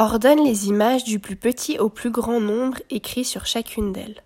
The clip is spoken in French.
Ordonne les images du plus petit au plus grand nombre écrit sur chacune d'elles.